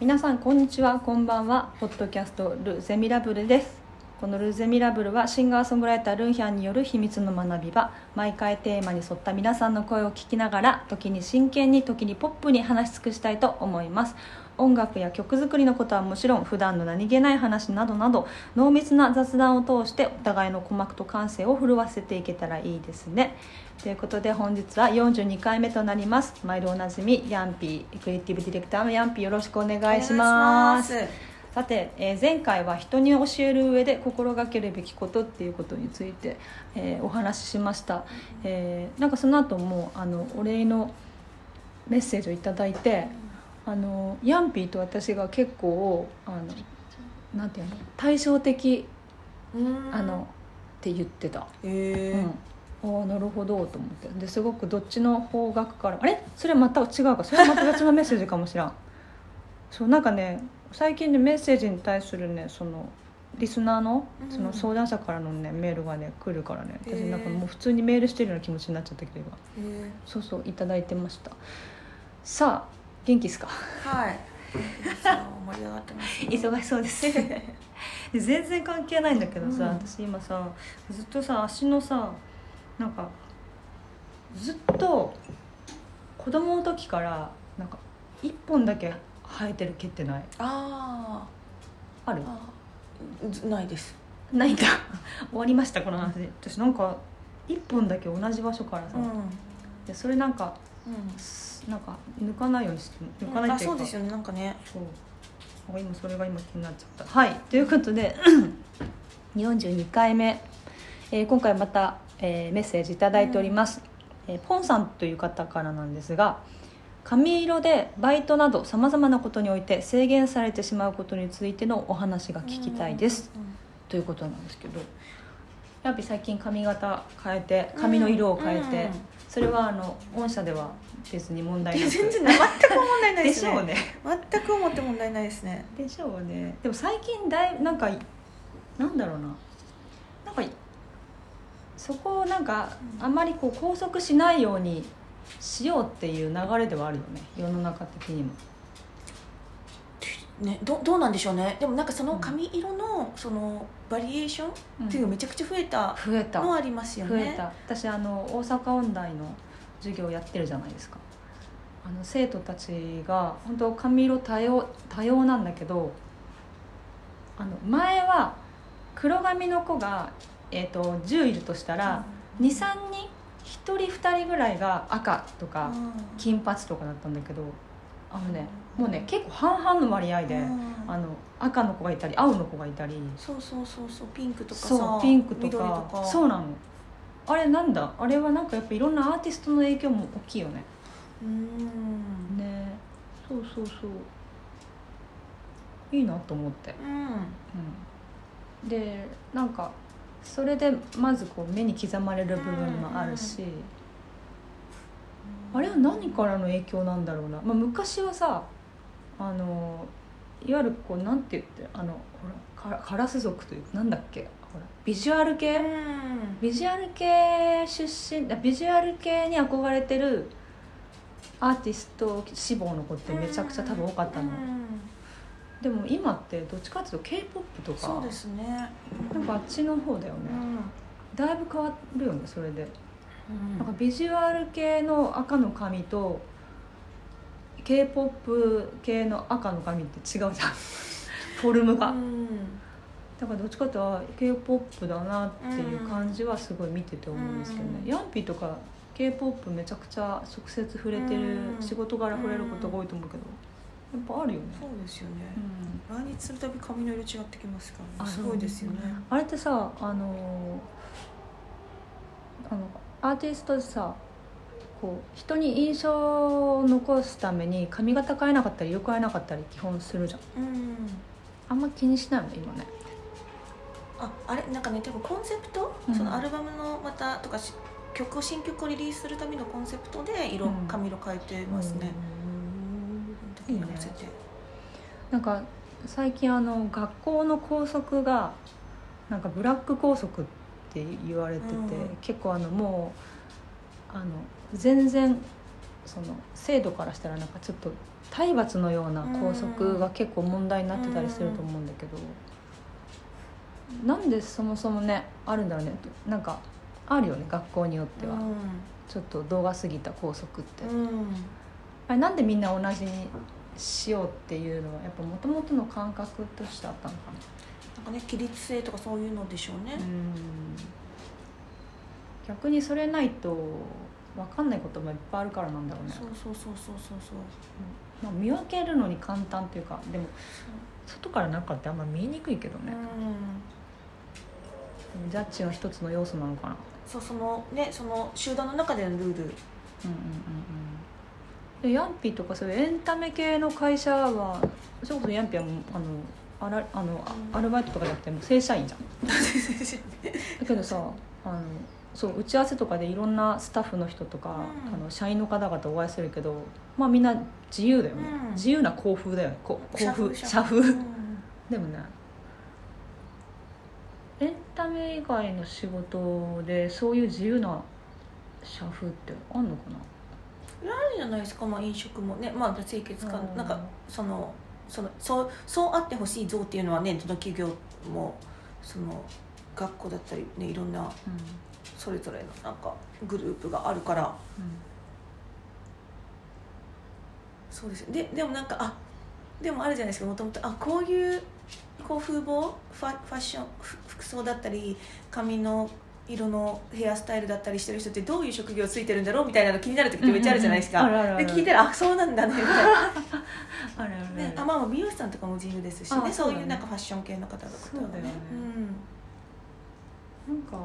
皆さんこんにちはこんばんは。ポッドキャストル・ゼミラブルです。このル・ゼミラブルはシンガーソングライタールンヒャンによる秘密の学び場。毎回テーマに沿った皆さんの声を聞きながら時に真剣に時にポップに話し尽くしたいと思います。音楽や曲作りのことはもちろん普段の何気ない話などなど濃密な雑談を通してお互いの鼓膜と感性を震わせていけたらいいですね。ということで本日は42回目となります。毎度おなじみヤンピークリエイティブディレクターのヤンピーよろしくお願いします。さて、えー前回は人に教える上で心がけるべきことっていうことについて、えーお話ししました、えーなんかその後もあのお礼のメッセージをいただいてあのヤンピーと私が結構あのなんていうの対照的うん。あのって言ってた、へえうん、ああなるほどと思って。ですごくどっちの方角からあれ？それまた違うか。それはまた別のメッセージかもしらん。そうなんかね最近ねメッセージに対するねそのリスナーのうん。その相談者からのねメールがね来るからね私なんかもう普通にメールしてるような気持ちになっちゃったけど今。へそうそういただいてました。さあ元気ですか？えはい。盛り上がってますね忙しそうです。全然関係ないんだけどさ、うん。私今さずっとさ足のさなんかずっと子供の時からなんか一本だけ生えてる毛ってない？あああー。ずないです。ないんだ。終わりましたこの話。私なんか一本だけ同じ場所からさ、うん。でそれなんかうん。すなんか抜かないようにして抜かないっていうか、あそうですよねなんかね。そう。あ今それが今気になっちゃった。はい。ということで 42回目、えー今回また、えーメッセージいただいております、えーポンさんという方からなんですが髪色でバイトなどさまざまなことにおいて制限されてしまうことについてのお話が聞きたいです、うんということなんですけど。やっぱり最近髪型変えて髪の色を変えて、うんそれはあの御社では別に問題なく。全然全く問題ないでですね。しょうね。全く思って問題ないですね。でしょうね。でも最近だいなんかなんだろうな。なんかそこをなんかあんまりこう拘束しないようにしようっていう流れではあるよね世の中的にも。ねどどうなんでしょうね。でもなんかその髪色のそのバリエーションっていうのがめちゃくちゃ増えた増えた。のはありますよね。増えた。私あの大阪音大の授業やってるじゃないですか。あの生徒たちが本当髪色多様多様なんだけどあの前は黒髪の子が、えー、と10いるとしたら、23人1人2人ぐらいが赤とか金髪とかだったんだけどあのねもうね結構半々の割合で、あの赤の子がいたり青の子がいたり。そうそうそうそうピンクとかさそうピンクとか。か。そうなの。あれなんだ？あれはなんかやっぱいろんなアーティストの影響も大きいよね。うーん。ね。そうそうそう。いいなと思って、うん。うん、でなんかそれでまずこう目に刻まれる部分もあるし、あれは何からの影響なんだろうな、まあ、昔はさあのいわゆるこうなんて言ってあのほらカカラス族というかなんだっけほらビジュアル系、ビジュアル系出身あビジュアル系に憧れてるアーティスト志望の子ってめちゃくちゃ多分多かったの、うんでも今ってどっちかっていうと k p o p とかそうですね。なんかあっちの方だよね、うん。だいぶ変わるよねそれで、うんなんかビジュアル系の赤の髪と k p o p 系の赤の髪って違うじゃん。フォルムが、うん。だからどっちかっていうと k p o p だなっていう感じはすごい見てて思うんですけどね、うん。ヤンピーとか k p o p めちゃくちゃ直接触れてる、うん。仕事柄触れることが多いと思うけどやっぱあるよね、そうですよね。うん。来日するたび髪の色違ってきますからあねすごいですよね。あれってさあのあのアーティストでさこう人に印象を残すために髪型変えなかったり色変えなかったり基本するじゃん。うん。あんま気にしないよね今ね。ああれなんかね多分コンセプト、うん。そのアルバムのまたとかし曲を新曲をリリースするためのコンセプトで色、うん。髪色変えてますね、時に合わせてなんか最近あの学校の校則がなんかブラック校則って言われてて、うん。結構あのもうあの全然その制度からしたらなんかちょっと体罰のような校則が結構問題になってたりすると思うんだけど、なんでそもそもねあるんだろうね。なんかあるよね学校によっては、ちょっと動画過ぎた校則って、あれなんでみんな同じにしようっていうのはやっぱもともとの感覚としてあったのかな？なんかね規律性とかそういうのでしょうね、うん。逆にそれないと分かんないこともいっぱいあるからなんだろうね。そうそうそうそうそうそう。まあ、見分けるのに簡単っていうかでも外から中ってあんま見えにくいけどね、うん。ジャッジの一つの要素なのかな。そうそのねその集団の中でのルール。うんうんうんうんでヤンピーとかそういうエンタメ系の会社はそれこそヤンピーはもうあのあらあのあアルバイトとかじゃなくてもう正社員じゃん。だけどさあのそう打ち合わせとかでいろんなスタッフの人とか、うん。あの社員の方々お会いするけどまあみんな自由だよね、うん。自由な校風だよね。こ校風社社風。うん。でもねエンタメ以外の仕事でそういう自由な社風ってあんのかな？あるじゃないですか、まあ、飲食もね、まあ、清潔感、うん。なんかそのそのそうそうあってほしい像っていうのはねどの企業もその学校だったり、ね、いろんなそれぞれのなんかグループがあるから。そうです。ででもなんかあでもあるじゃないですかもともと。あこういうこう風貌ファファッションふ服装だったり髪の色のヘアスタイルだったりしてる人ってどういう職業ついてるんだろうみたいなの気になる時ってめっちゃあるじゃないですか、で聞いたらあそうなんだね。みたいなあれあれね、あまあ美容師さんとかも自由ですしね。あそういうなんかファッション系の方とかそうだよね。うんなんか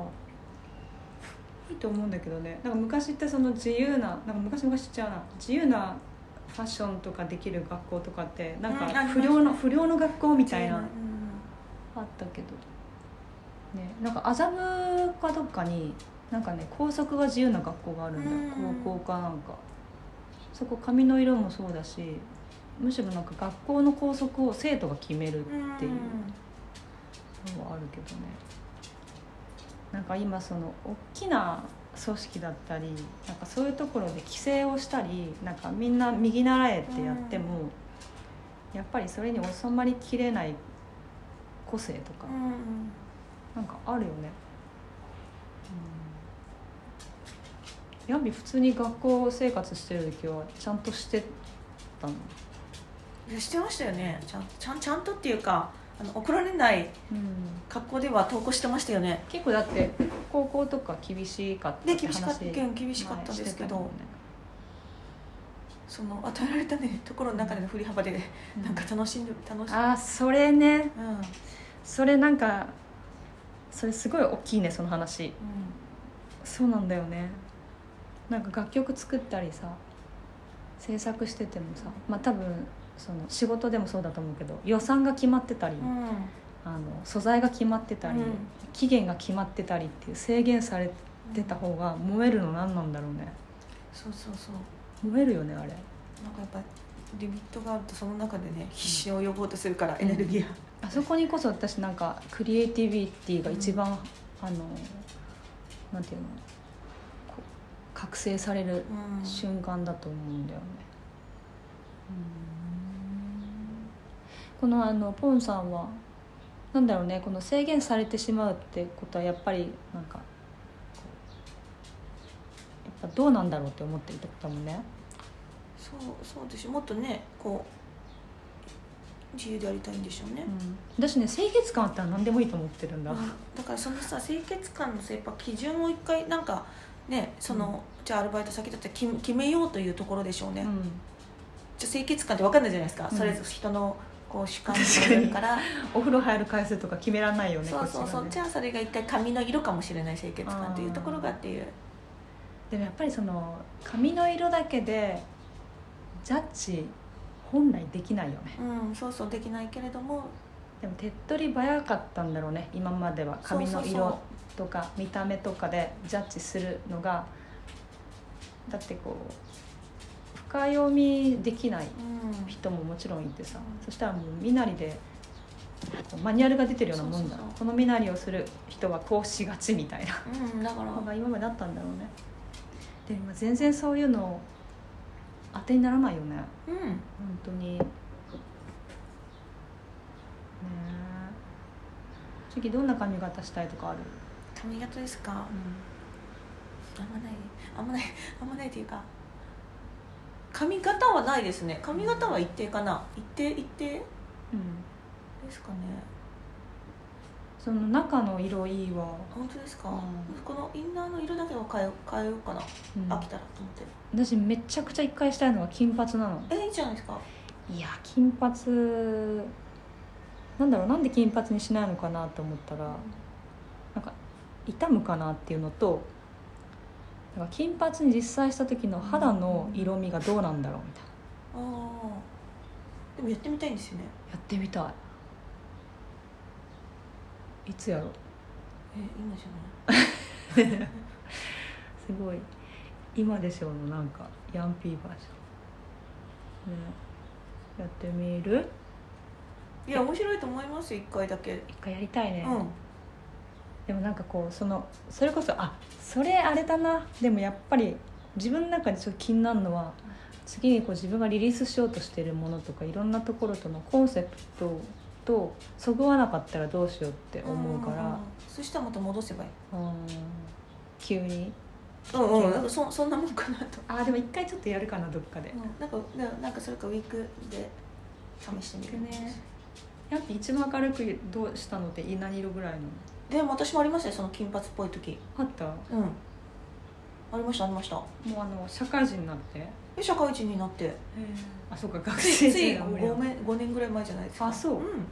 いいと思うんだけどね。なんか昔ってその自由ななんか昔昔っちゃうな自由なファッションとかできる学校とかってなんか不良の、不良の学校みたいな。うん。あったけどねなんか麻布かどっかになんかね校則が自由な学校があるんだよ。うん。高校かなんか。そこ髪の色もそうだしむしろなんか学校の校則を生徒が決めるっていう。のはあるけどね。なんか今その大きな組織だったりなんかそういうところで規制をしたりなんかみんな右習えってやっても、やっぱりそれに収まりきれない個性とか、うんうんなんかあるよね、うん、ヤンビ普通に学校生活してる時はちゃんとしてたの、いやしてましたよね。ちゃんちゃんちゃんとっていうかあの怒られないうん、格好では投稿してましたよね。結構だって高校とか厳しかったで厳しかった厳厳しかったですけど、ね。その与えられたねところの中での振り幅で、うん。なんか楽しんで楽しんで。あーそれね。うんうん。それなんかそれすごい大きいねその話。そうなんだよね。なんか楽曲作ったりさ制作しててもさまあ多分その仕事でもそうだと思うけど予算が決まってたり、うん。あの素材が決まってたり、うん。期限が決まってたりっていう制限されてた方が燃えるの何なんだろうね。そうそうそう。燃えるよねあれ。なんかやっぱリミットがあるとその中でね必死を呼ぼうとするから、エネルギーがあそこにこそ私なんかクリエイティビティが一番、あのなんていうの覚醒されるうん。瞬間だと思うんだよね、このあのポンさんはなんだろうねこの制限されてしまうってことはやっぱりなんかやっぱどうなんだろうって思ってるってことだもんね。そうそうですよ。もっとねこう自由でありたいんでしょうね、うん、私ね清潔感あったら何でもいいと思ってるんだ、うんだからそのさ清潔感のさやっぱ基準を一回なんかねその、じゃあアルバイト先だったら決めようというところでしょうね、うん。じゃあ清潔感って分かんないじゃないですか、うん。それぞれ人のこう主観によるから。お風呂入る回数とか決めらんないよねそうそうそう、じゃあそれが一回髪の色かもしれない清潔感っていうところがっていう。でもやっぱりその髪の色だけでジャッジ本来できないよね。うんそうそうできないけれども。でも手っ取り早かったんだろうね今までは。髪の色とか見た目とかでジャッジするのが。だってこう深読みできないうん。人ももちろんいてさ、うんそしたらもう身なりでマニュアルが出てるようなもんだ。この身なりをする人はこうしがちみたいな。うんだから。のが今まであったんだろうね。でも今全然そういうの当てにならないよね。うん。本当に。ね。え次どんな髪型したいとかある、髪型ですか？あんまない。あんまない。あんまないっていうか髪型はないですね。髪型は一定かな。一定一定？うん、ですかねその中の色いいわ、本当ですか、うん。このインナーの色だけは変え変えようかな、うん。飽きたらと思って。私めちゃくちゃ一回したいのが金髪なの。えいいじゃないですか。いや金髪なんだろうなんで金髪にしないのかなと思ったらなんか傷むかなっていうのとなんか金髪に実際した時の肌の色味がどうなんだろうみたいな。ああでもやってみたいんですよね。やってみたいいつやろ？え今じゃない？すごい。今でしょうのなんかヤンピーバージョンね。やってみる？いや面白いと思いますよ。一回だけ。一回やりたいね、うん。でもなんかこうそのそれこそあそれあれだな。でもやっぱり自分の中でちょっと気になるのは次にこう自分がリリースしようとしてるものとかいろんなところとのコンセプトとそぐわなかったらどうしようって思うから、そしたらまた戻せばいい。うん。急に。うんうん。なんかそそんなもんかなと、あでも一回ちょっとやるかなどっかで、うん、なんかななんかそれかウィークで試してみる。ね。やっぱ一番明るくどうしたのって何色ぐらいの。でも私もありましたよその金髪っぽい時。あった？もうんありましたありました。うあの社会人になって？で社会人になって。あそうか学生つい時代 5, 年5年ぐらい前じゃないですか。あそう？うん、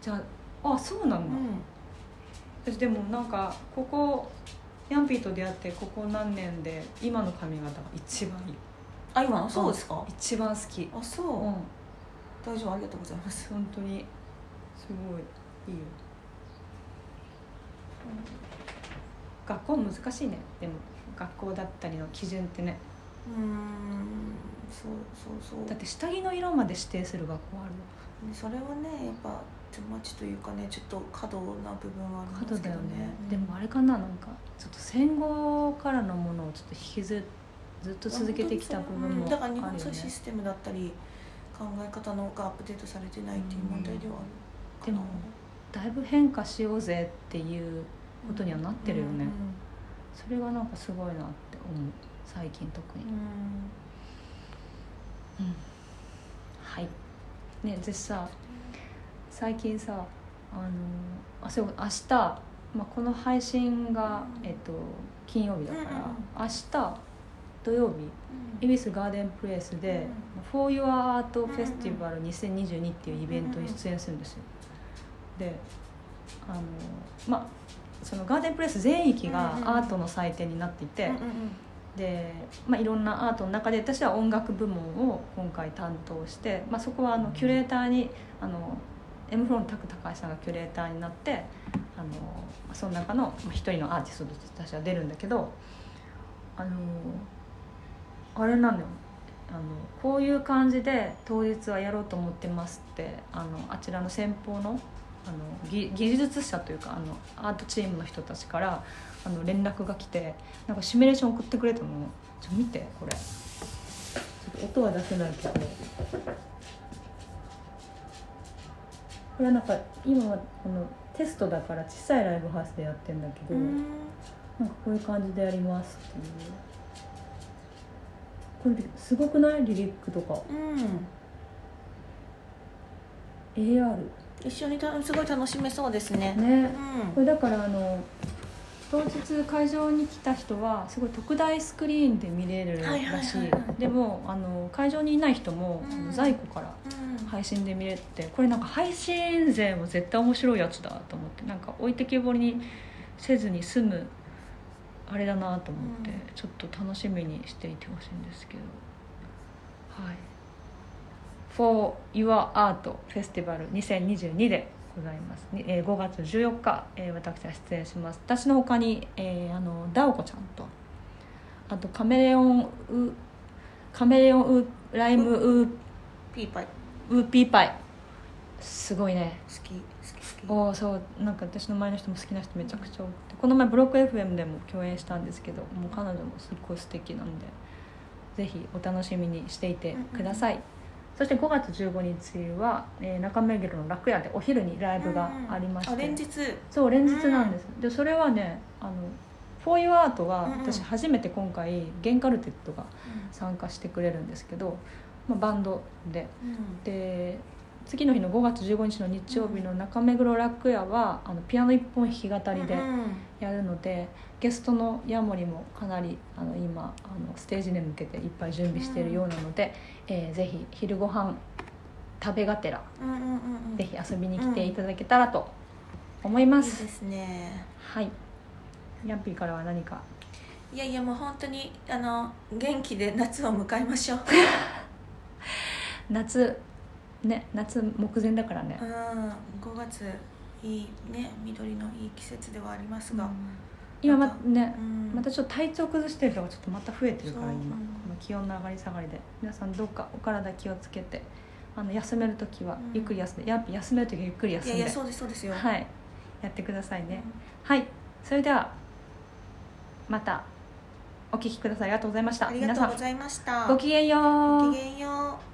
じゃああそうなんだ、うん、私でもなんかここヤンピーと出会ってここ何年で今の髪型が一番いい？あ今の？そうですか？一番好き。あそう、うん。大丈夫ありがとうございます。本当にすごいいいよ、学校難しいねでも学校だったりの基準ってね。うーん。そうそうそう。だって下着の色まで指定する学校あるねそれはねやっぱトゥーマッチというかねちょっと過度な部分はあり角だよますけどね。ね、うん。でもあれかななんかちょっと戦後からのものをちょっと引きずずっと続けてきた部分もあるよね、うん。だから日本そういうシステムだったり考え方のがアップデートされてないっていう問題ではあるかな。でもだいぶ変化しようぜっていうことにはなってるよね、うんそれがなんかすごいなって思う。最近特に、うん。うん。はい。ねでさ最近さあのあそう明日、まあ、この配信が、えっと、金曜日だから、明日土曜日恵比寿ガーデンプレイスで「For Your Art Festival 2022」っていうイベントに出演するんですよ。であのまあそのガーデンプレイス全域がアートの祭典になっていて、で、まあ、いろんなアートの中で私は音楽部門を今回担当して、まあ、そこはあのキュレーターにあの M フロンタク高橋さんがキュレーターになってあのその中のまあ一人のアーティストとして私は出るんだけどあのあれなのよ。あのこういう感じで当日はやろうと思ってますってあのあちらの先方のあの技技術者というかあのアートチームの人たちからあの連絡が来てなんかシミュレーション送ってくれたの。ちょ見てこれ。ちょっと音は出せないけど。これはなんか今はこのテストだから小さいライブハウスでやってんだけど、うん。なんかこういう感じでやりますっていう。これすごくない？リリックとか。うん。AR 一緒にたすごい楽しめそうですね。ね。うん。これだからあの当日会場に来た人はすごい特大スクリーンで見れるらはい。はいしはいはいい。でもあの会場にいない人も、うん。在庫からうん。配信で見れてこれなんか配信勢も絶対面白いやつだと思ってなんか置いてけぼりにせずに済むあれだなと思って、うん。ちょっと楽しみにしていてほしいんですけど。はい「For Your Art Festival 2022」でございます、にえー5月14日、えー私は出演します。私のほかに、えーあの DAOKO ちゃんとあと Chameleon、Chameleon Lime Whoopiepie。Whoopiepie。すごいね。好き好き好き。おーそう。なんか私の前の人も好きな人めちゃくちゃ多くて。この前ブロック FM でも共演したんですけどもう彼女もすっごい素敵なんでぜひお楽しみにしていてください、そして5月15日は、えー中目黒の楽屋でお昼にライブがありまして、あ連日。そう連日なんです、でそれはねあのフォーユーアートはうんうん。私初めて今回ゲンカルテットが参加してくれるんですけど、まあ、バンドでうんで次の日の5月15日の日曜日の中目黒楽屋はあのピアノ一本弾き語りでうんやるので、ゲストのヤモリもかなりあの今あのステージに向けていっぱい準備しているようなので、えーぜひ昼ご飯食べがてらうんうんうんうん。ぜひ遊びに来ていただけたらと思います、いいですね。はい。ヤンピーからは何か？いやいやもう本当にあの元気で夏を迎えましょう。夏ね夏目前だからね。うん5月いいね緑のいい季節ではありますが、今ままたねうん。またちょっと体調崩してる人がちょっとまた増えてるから今、う。んこの気温の上がり下がりで。皆さんどうかお体気をつけてあの休める時はうん。ゆっくり休んで、やっぱ休める時はゆっくり休んで。いやいやそうですそうですよ、はい。やってくださいね、うん。はい。それではまたお聞きください。ありがとうございました。ありが皆さんとうございました。ごきげんよう。ごきげんよう